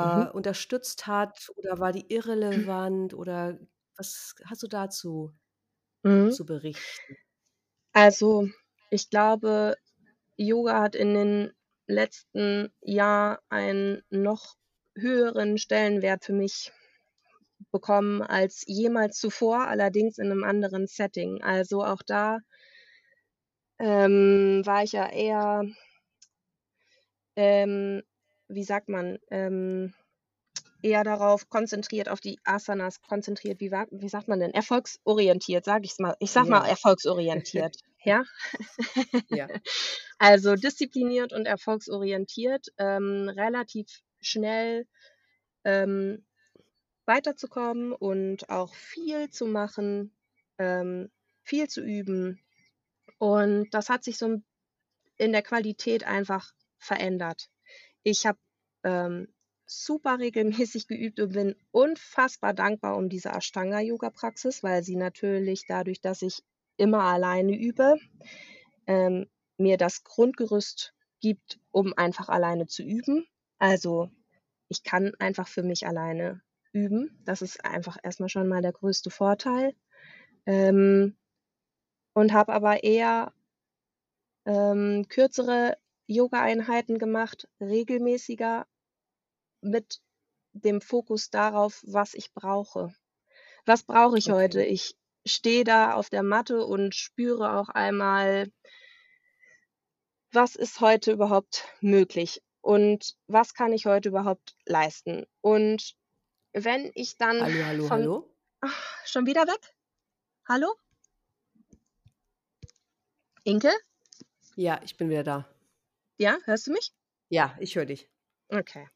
Mhm. oder unterstützt hat oder war die irrelevant oder was hast du dazu Mhm. zu berichten? Also, ich glaube, Yoga hat in den letzten Jahr einen noch höheren Stellenwert für mich bekommen als jemals zuvor, allerdings in 'nem anderen Setting. Also, auch da ähm, war ich ja eher ähm, wie sagt man, ähm, eher darauf konzentriert, auf die Asanas konzentriert. Wie wie sagt man denn? Erfolgsorientiert, sage ich's mal. Ich sage mal Ja. erfolgsorientiert, [LAUGHS] ja? Ja. [LAUGHS] Also, diszipliniert und erfolgsorientiert, ähm, relativ schnell, ähm, weiterzukommen und auch viel zu machen, ähm, viel zu üben. Und das hat sich so in der Qualität einfach verändert. Ich habe, ähm, super regelmäßig geübt und bin unfassbar dankbar um diese Ashtanga-Yoga-Praxis, weil sie natürlich dadurch, dass ich immer alleine übe, ähm, mir das Grundgerüst gibt, um einfach alleine zu üben. Also, ich kann einfach für mich alleine üben. Das ist einfach erst mal schon mal der größte Vorteil. Ähm, und habe aber eher ähm, kürzere Yogaeinheiten gemacht, regelmäßiger mit dem Fokus darauf, was ich brauche. Was brauche ich heute? Okay. Ich stehe da auf der Matte und spüre auch einmal was ist heute überhaupt möglich und was kann ich heute überhaupt leisten? Und wenn ich dann Hallo, hallo, von hallo? ach, schon wieder weg? Hallo? Inke? Ja, ich bin wieder da. Ja, hörst du mich? Ja, ich höre dich. Okay.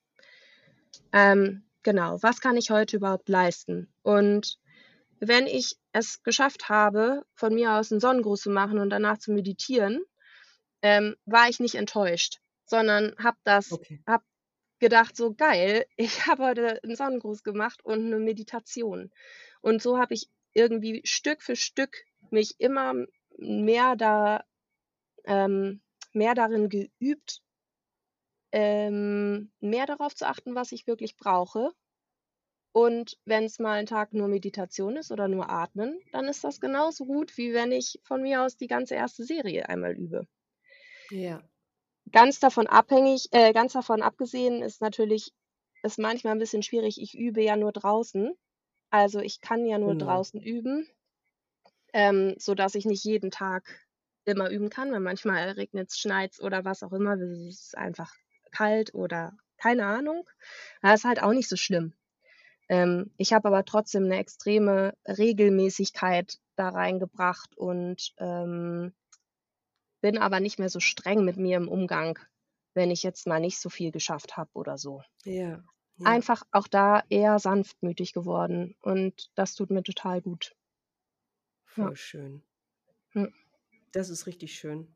Ähm, genau, was kann ich heute überhaupt leisten? Und wenn ich es geschafft habe, von mir aus 'n Sonnengruß zu machen und danach zu meditieren, ähm, war ich nicht enttäuscht. sondern habe das Okay. habe gedacht, so geil, [LAUGHS] ich habe heute 'n Sonnengruß gemacht und 'ne Meditation. Und so habe ich irgendwie Stück für Stück mich immer mehr da ähm, mehr darin geübt ähm, mehr darauf zu achten, was ich wirklich brauche. Und wenn's mal 'n Tag nur Meditation ist oder nur Atmen, dann ist das genauso gut, wie wenn ich von mir aus die ganze erste Serie einmal übe. Ja. Ganz davon abhängig äh, ganz davon abgesehen ist natürlich ist manchmal 'n bisschen schwierig, ich übe ja nur draußen. Also, ich kann ja nur Genau. draußen üben, ähm, sodass ich nicht jeden Tag immer üben kann, weil manchmal regnet's, schneit's oder was auch immer. Es ist einfach kalt oder keine Ahnung. Das ist halt auch nicht so schlimm. Ähm, ich habe aber trotzdem 'ne extreme Regelmäßigkeit da reingebracht und, ähm bin aber nicht mehr so streng mit mir im Umgang, wenn ich jetzt mal nicht so viel geschafft habe oder so. Ja, ja. Einfach auch da eher sanftmütig geworden und das tut mir total gut. Ja. Voll schön. Mhm. Das ist richtig schön.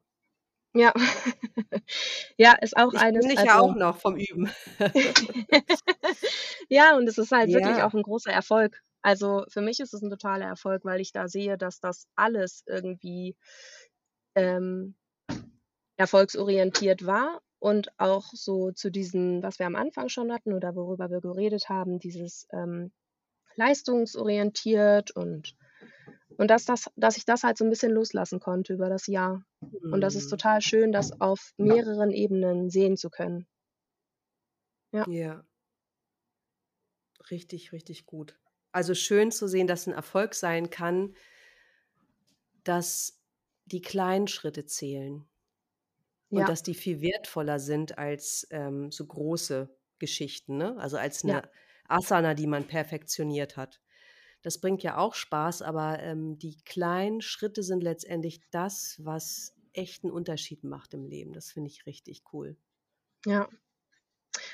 Ja. [LAUGHS] Ja, ist auch Ich eines dich ja auch also noch vom Üben. [LAUGHS] Ja, und es ist halt wirklich Ja. auch 'n großer Erfolg. Also, für mich ist es 'n totaler Erfolg, weil ich da sehe, dass das alles irgendwie, ähm, erfolgsorientiert war und auch so zu diesem, was wir am Anfang schon hatten oder worüber wir geredet haben, dieses, ähm, leistungsorientiert und und dass das dass ich das halt so 'n bisschen loslassen konnte über das Jahr. Und das ist Mhm. total schön, das auf mehreren Ebenen sehen zu können. Ja. Ja. Richtig, richtig gut. Also, schön zu sehen, dass 'n Erfolg sein kann dass die kleinen Schritte zählen und Ja. dass die viel wertvoller sind als, ähm, so große Geschichten, ne? Also, als Ja. 'ne Asana, die man perfektioniert hat. Das bringt ja auch Spaß, aber, ähm, die kleinen Schritte sind letztendlich das, was echt 'n Unterschied macht im Leben. Das finde ich richtig cool. Ja.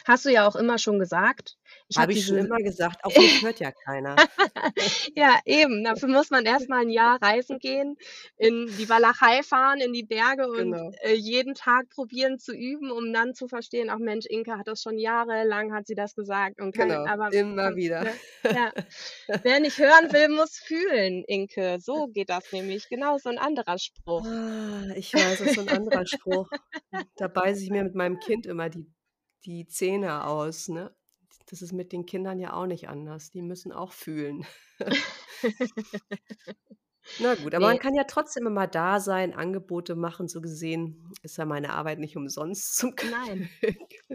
Hast du ja auch immer schon gesagt. Ich habe Habe ich schon immer gesagt, auf mich hört ja keiner. [LAUGHS] Ja, eben. Dafür muss man erst mal 'n Jahr reisen gehen, in die Walachei fahren, in die Berge und, Genau. äh, jeden Tag probieren zu üben, um dann zu verstehen: „Ach Mensch, Inke hat das schon jahrelang hat sie das gesagt und kein“ Genau, aber immer man wieder. ne? [LAUGHS] Ja. Wer nicht hören will, muss fühlen, Inke. So geht das nämlich. Genau so 'n anderer Spruch. Ah, ich weiß, das ist so 'n anderer Spruch. [LAUGHS] Da beiße ich mir mit meinem Kind immer die die Zähne aus, ne? Das ist mit den Kindern ja auch nicht anders. Die müssen auch fühlen. [LAUGHS] Na gut, aber man Ne. kann ja trotzdem immer da sein, Angebote machen. So gesehen ist ja meine Arbeit nicht umsonst zum [LAUGHS] Glück. Nein.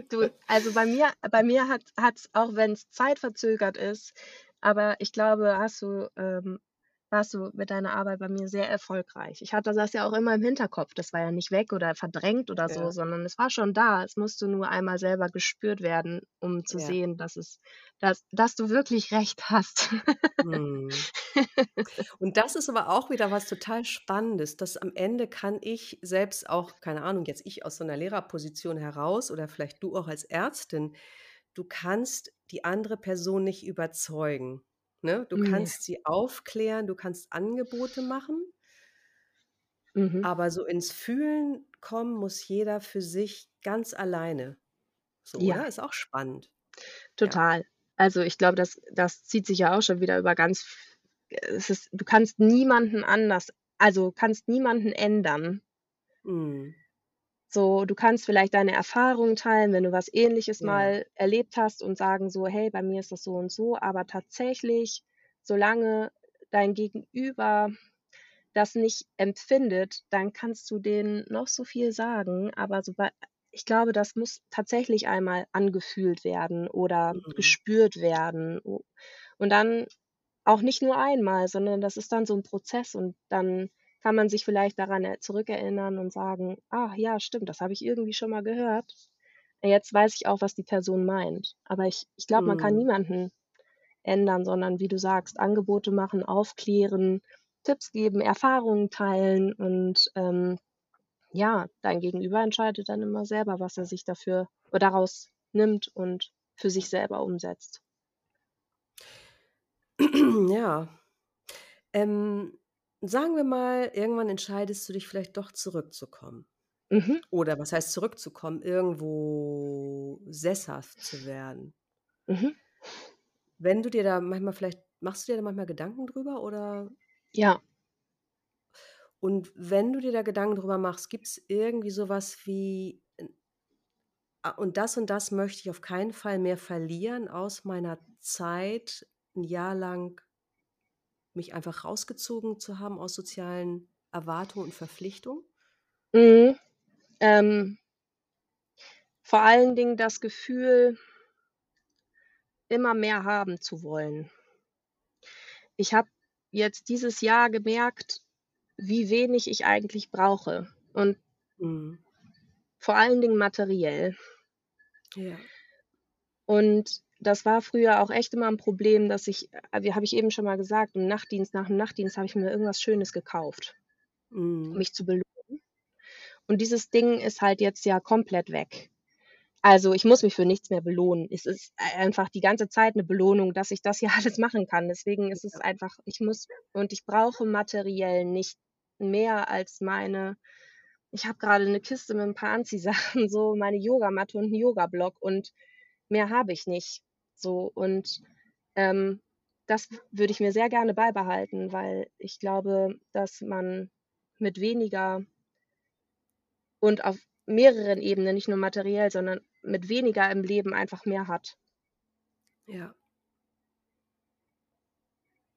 Du, also, bei mir bei mir hat hat's, auch wenn's zeitverzögert ist aber ich glaube, hast du ähm, warst du mit deiner Arbeit bei mir sehr erfolgreich. Ich hatte das ja auch immer im Hinterkopf. Das war ja nicht weg oder verdrängt oder so, Ja. sondern es war schon da. Es musste nur einmal selber gespürt werden, um zu Ja. sehen, dass es dass dass du wirklich recht hast. Mhm. [LAUGHS] Und das ist aber auch wieder was total Spannendes, dass am Ende kann ich selbst auch keine Ahnung, jetzt ich aus so 'ner Lehrerposition heraus oder vielleicht du auch als Ärztin, du kannst die andere Person nicht überzeugen, ne? Du Ne. kannst sie aufklären, du kannst Angebote machen Mhm. aber so ins Fühlen kommen muss jeder für sich ganz alleine. So, Ja. oder? Ist auch spannend. Ja. Total. Also, ich glaube, das das zieht sich ja auch schon wieder über ganz es ist du kannst niemanden anders also, kannst niemanden ändern. Mhm. So, du kannst vielleicht deine Erfahrungen teilen, wenn du was Ähnliches Ja. mal erlebt hast und sagen so: „Hey, bei mir ist das so und so.“ Aber tatsächlich, solange dein Gegenüber das nicht empfindet, dann kannst du denen noch so viel sagen, aber soba ich glaube, das muss tatsächlich einmal angefühlt werden oder Mhm. gespürt werden. Und dann auch nicht nur einmal, sondern das ist dann so 'n Prozess und dann kann man sich vielleicht daran er zurückerinnern und sagen: „Ah ja, stimmt, das habe ich irgendwie schon mal gehört. Jetzt weiß ich auch, was die Person meint.“ Aber ich ich glaube, man kann Mhm. niemanden ändern, sondern wie du sagst, Angebote machen, aufklären, Tipps geben, Erfahrungen teilen und, ähm, ja, dein Gegenüber entscheidet dann immer selber, was er sich dafür oder daraus nimmt und für sich selber umsetzt. Ja. Ähm, sagen wir mal, irgendwann entscheidest du dich vielleicht doch zurückzukommen. Mhm. Oder was heißt zurückzukommen? Irgendwo sesshaft zu werden. Mhm. Wenn du dir da manchmal vielleicht machst du dir da manchmal Gedanken drüber oder Ja. und wenn du dir da Gedanken drüber machst, gibt's irgendwie so was wie ah, und das und das möchte ich auf keinen Fall mehr verlieren aus meiner Zeit, 'n Jahr lang mich einfach rausgezogen zu haben aus sozialen Erwartungen und Verpflichtungen? Mhm. Ähm vor allen Dingen das Gefühl immer mehr haben zu wollen. Ich habe jetzt dieses Jahr gemerkt, wie wenig ich eigentlich brauche und Mhm. vor allen Dingen materiell. Ja. Und das war früher auch echt immer 'n Problem, dass ich äh, wie habe ich eben schon mal gesagt, im Nachtdienst nach 'm Nachtdienst habe ich mir irgendwas Schönes gekauft, um Mhm. mich zu belohnen. Und dieses Ding ist halt jetzt ja komplett weg. Also, ich muss mich für nichts mehr belohnen. Es ist ei einfach die ganze Zeit 'ne Belohnung, dass ich das hier [LAUGHS] alles machen kann. Deswegen ist es einfach ich muss und ich brauche materiell nicht mehr als meine ich habe grade 'ne Kiste mit 'n paar Anziehsachen, [LAUGHS] so meine Yogamatte und 'n Yogablock und mehr habe ich nicht, so. Und, ähm, das würde ich mir sehr gerne beibehalten, weil ich glaube, dass man mit weniger und auf mehreren Ebenen, nicht nur materiell, sondern mit weniger im Leben einfach mehr hat. Ja.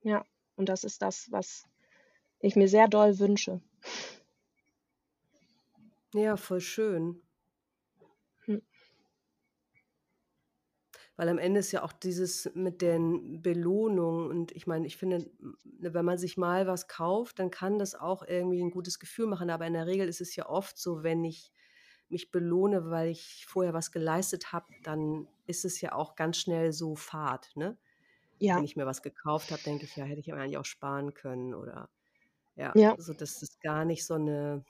Ja, und das ist das, was ich mir sehr doll wünsche. Ja, voll schön. Weil am Ende ist ja auch dieses mit den Belohnungen und ich meine, ich finde, ne, wenn man sich mal was kauft, dann kann das auch irgendwie 'n gutes Gefühl machen, aber in der Regel ist es ja oft so, wenn ich mich belohne, weil ich vorher was geleistet habe, dann ist es ja auch ganz schnell so Fad, ne? Ja. Wenn ich mir was gekauft habe, denke ich: „Ja, hätte ich aber eigentlich auch sparen können“, oder ja, Ja. so dass es gar nicht so 'ne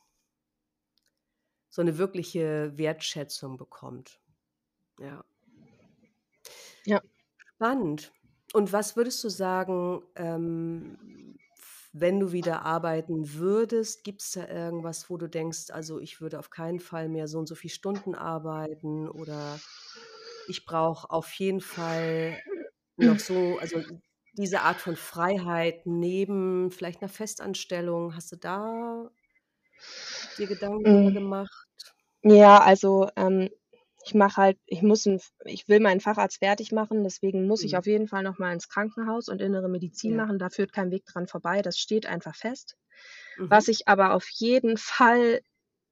so 'ne wirkliche Wertschätzung bekommt. Ja. Ja. Spannend. Und was würdest du sagen, ähm, wenn du wieder arbeiten würdest, gibt's da irgendwas, wo du denkst: „Also, ich würde auf keinen Fall mehr so und so viel Stunden arbeiten“ oder „Ich brauche auf jeden Fall noch so“ also, diese Art von Freiheit neben vielleicht 'ner Festanstellung. Hast du da dir Gedanken drüber Hm. gemacht? Ja, also, ähm, ich mache halt ich muss 'n F ich will meinen Facharzt fertig machen, deswegen muss ich Mhm. auf jeden Fall noch mal ins Krankenhaus und Innere Medizin Ja. machen. Da führt kein Weg dran vorbei. Das steht einfach fest. Was Mhm. ich aber auf jeden Fall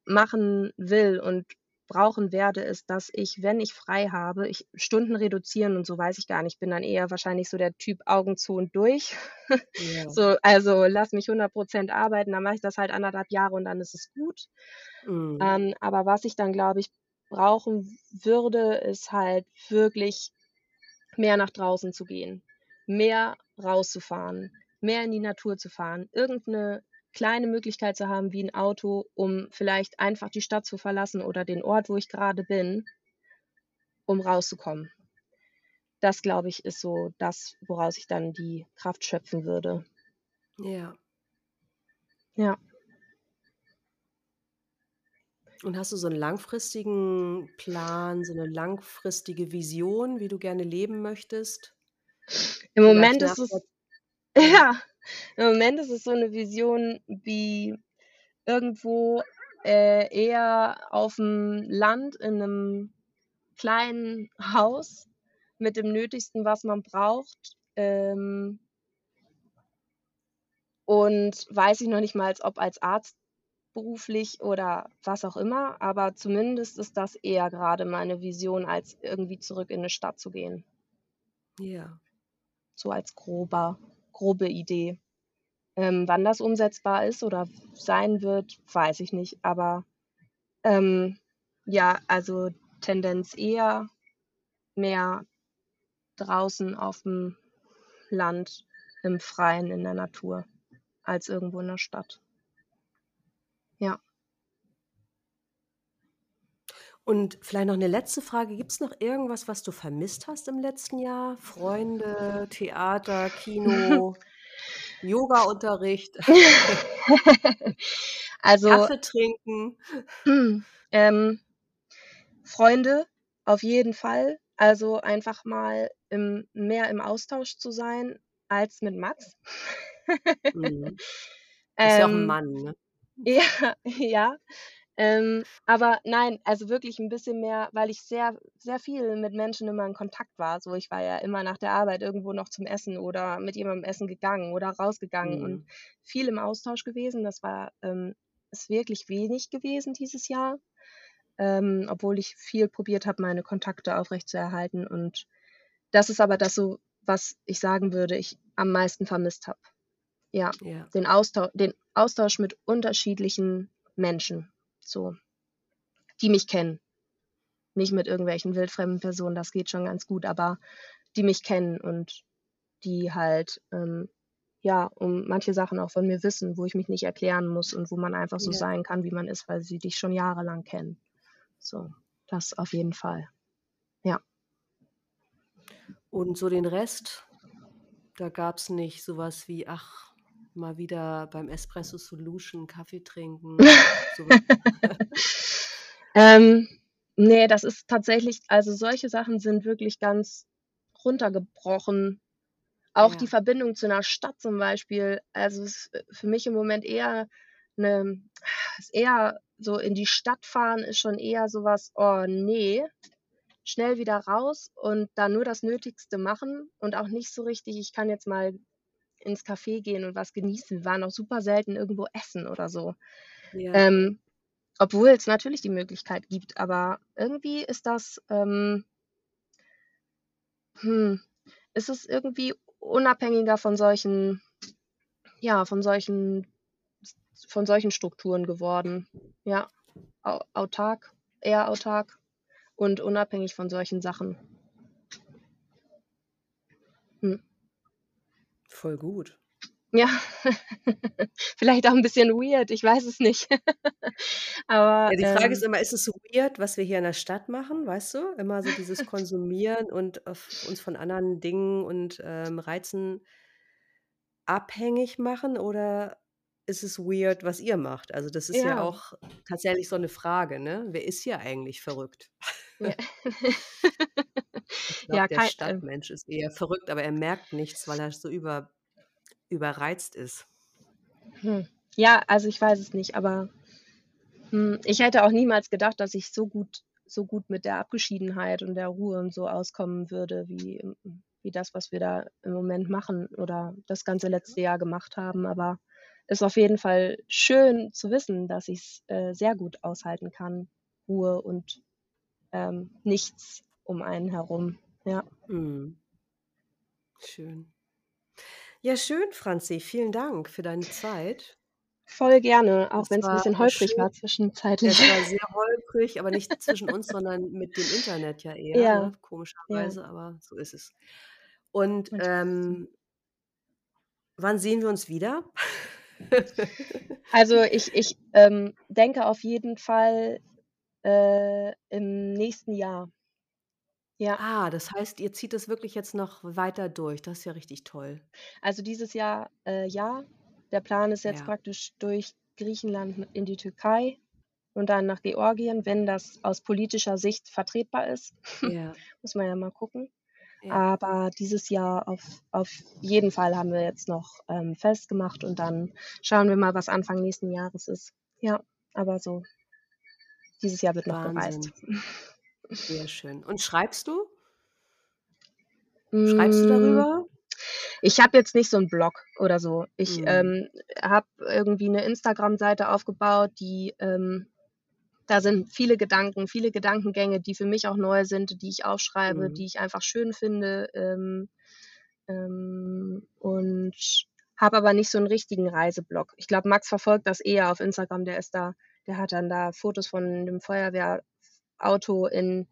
machen will und brauchen werde, ist, dass ich, wenn ich frei habe ich Stunden reduzieren und so weiß ich gar nicht. Ich bin dann eher wahrscheinlich so der Typ Augen zu und durch. [LAUGHS] Ja. So, also, lass mich 100 % arbeiten, dann mache ich das halt 1 1/2 Jahre und dann ist es gut. Mhm. Ähm, aber was ich dann, glaube ich, brauchen würde, ist halt wirklich mehr nach draußen zu gehen, mehr rauszufahren, mehr in die Natur zu fahren, irgend 'ne kleine Möglichkeit zu haben wie 'n Auto, um vielleicht einfach die Stadt zu verlassen oder den Ort, wo ich grade bin um rauszukommen. Das, glaube ich, ist so das, woraus ich dann die Kraft schöpfen würde. Ja. Ja. Und hast du so 'n langfristigen Plan, so 'ne langfristige Vision, wie du gerne leben möchtest? Im Vielleicht Moment nach ist es der [LAUGHS] ja. im Moment ist es so 'ne Vision wie irgendwo, äh, eher auf'm Land in 'nem kleinen Haus mit dem Nötigsten, was man braucht, ähm und weiß ich noch nicht mal, ob als Arzt beruflich oder was auch immer, aber zumindest ist das eher grade meine Vision, als irgendwie zurück in 'ne Stadt zu gehen. Ja. So als grober grobe Idee. Ähm, wann das umsetzbar ist oder sein wird, weiß ich nicht, aber, ähm, ja, also, Tendenz eher mehr draußen auf'm Land, im Freien, in der Natur als irgendwo in 'ner Stadt. Ja. Und vielleicht noch 'ne letzte Frage. Gibt's noch irgendwas, was du vermisst hast im letzten Jahr? Freunde, Theater, Kino? [LAUGHS] Yoga-Unterricht, [LAUGHS] Also, Kaffee trinken. [CLEARS THROAT] ähm, Freunde auf jeden Fall. Also, einfach mal im mehr im Austausch zu sein als mit Max. Mhm. [LAUGHS] Ist ja auch 'n Ähm, Mann, ne? ja, ja. Ähm, aber nein, also wirklich 'n bisschen mehr, weil ich sehr sehr viel mit Menschen immer in Kontakt war. So, ich war ja immer nach der Arbeit irgendwo noch zum Essen oder mit jemandem essen gegangen oder rausgegangen und Mhm. viel im Austausch gewesen. Das war ähm, ist wirklich wenig gewesen dieses Jahr, ähm, obwohl ich viel probiert habe, meine Kontakte aufrechtzuerhalten. Und das ist aber das so, was ich sagen würde, ich am meisten vermisst habe. Ja, Ja. den Austau den Austausch mit unterschiedlichen Menschen, so, die mich kennen. Nicht mit irgendwelchen wildfremden Personen, das geht schon ganz gut, aber die mich kennen und die halt, ähm, ja, um manche Sachen auch von mir wissen, wo ich mich nicht erklären muss und wo man einfach so Ja. sein kann, wie man ist, weil sie dich schon jahrelang kennen. So, das auf jeden Fall. Ja. Und so den Rest, da gab's nicht so was wie: „Ach, mal wieder beim Espresso Solution Kaffee trinken“? [LAUGHS] [LAUGHS] Ähm, ne, das ist tatsächlich also solche Sachen sind wirklich ganz runtergebrochen. Auch die Ja. Verbindung zu 'ner Stadt zum Beispiel, also ist für mich im Moment eher 'ne ist eher so in die Stadt fahren ist schon eher so was: „Oh ne“, schnell wieder raus und dann nur das Nötigste machen und auch nicht so richtig ich kann jetzt mal ins Café gehen und was genießen. Wir waren auch super selten irgendwo essen oder so. Ja. Ähm, obwohl's natürlich die Möglichkeit gibt, aber irgendwie ist das, ähm hm, ist es irgendwie unabhängiger von solchen ja, von solchen von solchen Strukturen geworden. Ja, au autark eher autark und unabhängig von solchen Sachen. Hm. Voll gut. Ja, [LAUGHS] vielleicht auch 'n bisschen weird, ich weiß es nicht. [LAUGHS] Aber, Ja, die Frage ist ähm immer, ist es so weird, was wir hier in der Stadt machen, weißt du? Immer so dieses Konsumieren und uns von anderen Dingen und, ähm, Reizen abhängig machen oder ist es weird, was ihr macht? Also, das ist ja Ja. auch tatsächlich so 'ne Frage, ne? Wer ist hier eigentlich verrückt? Ja. [LAUGHS] Ich glaube, Ja, der ähm Stadtmensch ist eher verrückt, aber er merkt nichts, weil er so über überreizt ist. Hm, ja, also ich weiß es nicht, aber, hm, ich hätte auch niemals gedacht, dass ich so gut so gut mit der Abgeschiedenheit und der Ruhe und so auskommen würde, wie hm, wie das, was wir da im Moment machen oder das ganze letzte Jahr gemacht haben. Aber ist auf jeden Fall schön zu wissen, dass ich's, äh, sehr gut aushalten kann, Ruhe und, ähm, nichts um einen herum, ja. Mhm. Schön. Ja, schön, Franzi. Vielen Dank für deine Zeit. Voll gerne, auch Das wenn's 'n war bisschen holprig schön. war zwischenzeitlich. Es war sehr [LAUGHS] holprig, aber nicht zwischen uns, sondern mit dem Internet ja eher, Ja, ne, ja. komischerweise, aber so ist es. Und, es ähm wann sehen wir uns wieder? Also, ich ich, ähm, denke auf jeden Fall, äh, im nächsten Jahr. Ja. Ah, das heißt, ihr zieht das wirklich jetzt noch weiter durch. Das ist ja richtig toll. Also dieses Jahr, äh, ja. Der Plan ist jetzt Ja. praktisch durch Griechenland in die Türkei und dann nach Georgien, wenn das aus politischer Sicht vertretbar ist. Ja. [LAUGHS] Muss man ja mal gucken. Ja. Aber dieses Jahr auf auf jeden Fall haben wir jetzt noch, ähm, festgemacht und dann schauen wir mal, was Anfang nächsten Jahres ist. Ja, aber so dieses Jahr wird noch gereist. Wahnsinn. [LAUGHS] Sehr schön. Und schreibst du? Schreibst du Hm, darüber? ich habe jetzt nicht so 'n Blog oder so. Ich, Mhm. ähm, habe irgendwie 'ne Instagram-Seite aufgebaut, die, ähm da sind viele Gedanken, viele Gedankengänge, die für mich auch neu sind, die ich aufschreibe, Mhm. die ich einfach schön finde, ähm, ähm, und habe aber nicht so 'n richtigen Reiseblog. Ich glaube, Max verfolgt das eher auf Instagram, der ist da der hat dann da Fotos von dem Feuerwehrauto in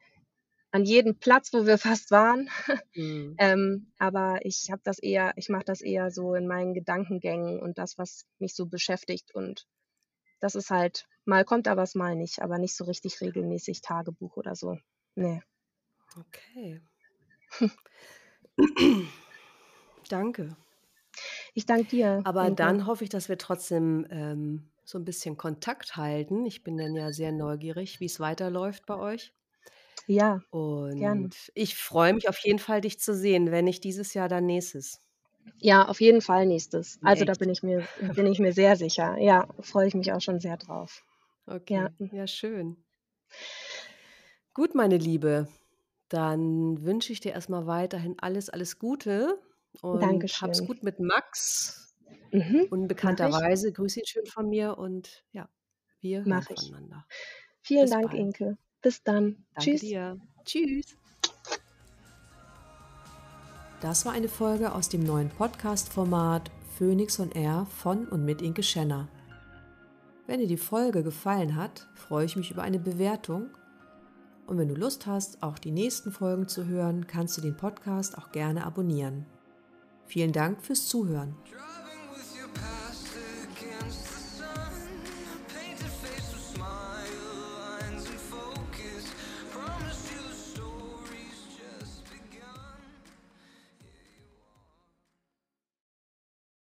an jedem Platz, wo wir fast waren. Mhm. [LAUGHS] Ähm, aber ich habe das eher ich mache das eher so in meinen Gedankengängen und das, was mich so beschäftigt und das ist halt mal kommt da was, mal nicht, aber nicht so richtig regelmäßig Tagebuch oder so. Ne. Okay. [LAUGHS] Danke. Ich danke dir. Aber Inke. dann hoffe ich, dass wir trotzdem ähm, so ein bisschen Kontakt halten. Ich bin dann ja sehr neugierig, wie es weiterläuft bei euch. Ja, Und ich freue mich auf jeden Fall, dich zu sehen, wenn nicht dieses Jahr, dann nächstes. ja, auf jeden Fall nächstes. Also da Echt? bin ich mir, bin ich mir sehr sicher. Ja, freue ich mich auch schon sehr drauf. Okay, ja, schön. Gut, meine Liebe, dann wünsche ich dir erstmal weiterhin alles, alles Gute und hab's Dankeschön. gut mit Max. Mhm. Unbekannterweise, grüß ihn schön von mir und ja, wir hören Mach ich. voneinander. Vielen Bis Dank, bald. Inke. Bis dann. Danke Tschüss. dir. Tschüss. Das war eine Folge aus dem neuen Podcast-Format Phoenix on Air von und mit Inke Schenner. Wenn dir die Folge gefallen hat, freue ich mich über eine Bewertung. Und wenn du Lust hast, auch die nächsten Folgen zu hören, kannst du den Podcast auch gerne abonnieren. Vielen Dank fürs Zuhören.